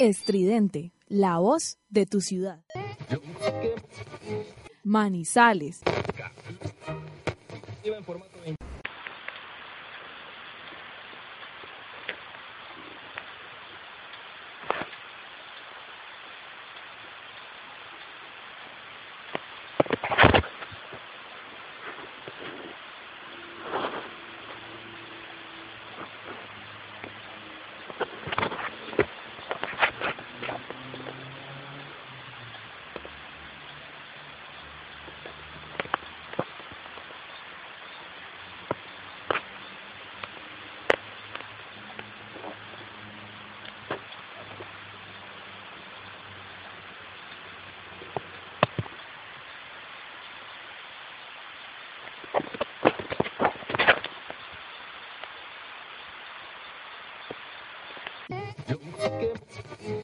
Estridente, la voz de tu ciudad. Manizales. Yo, que...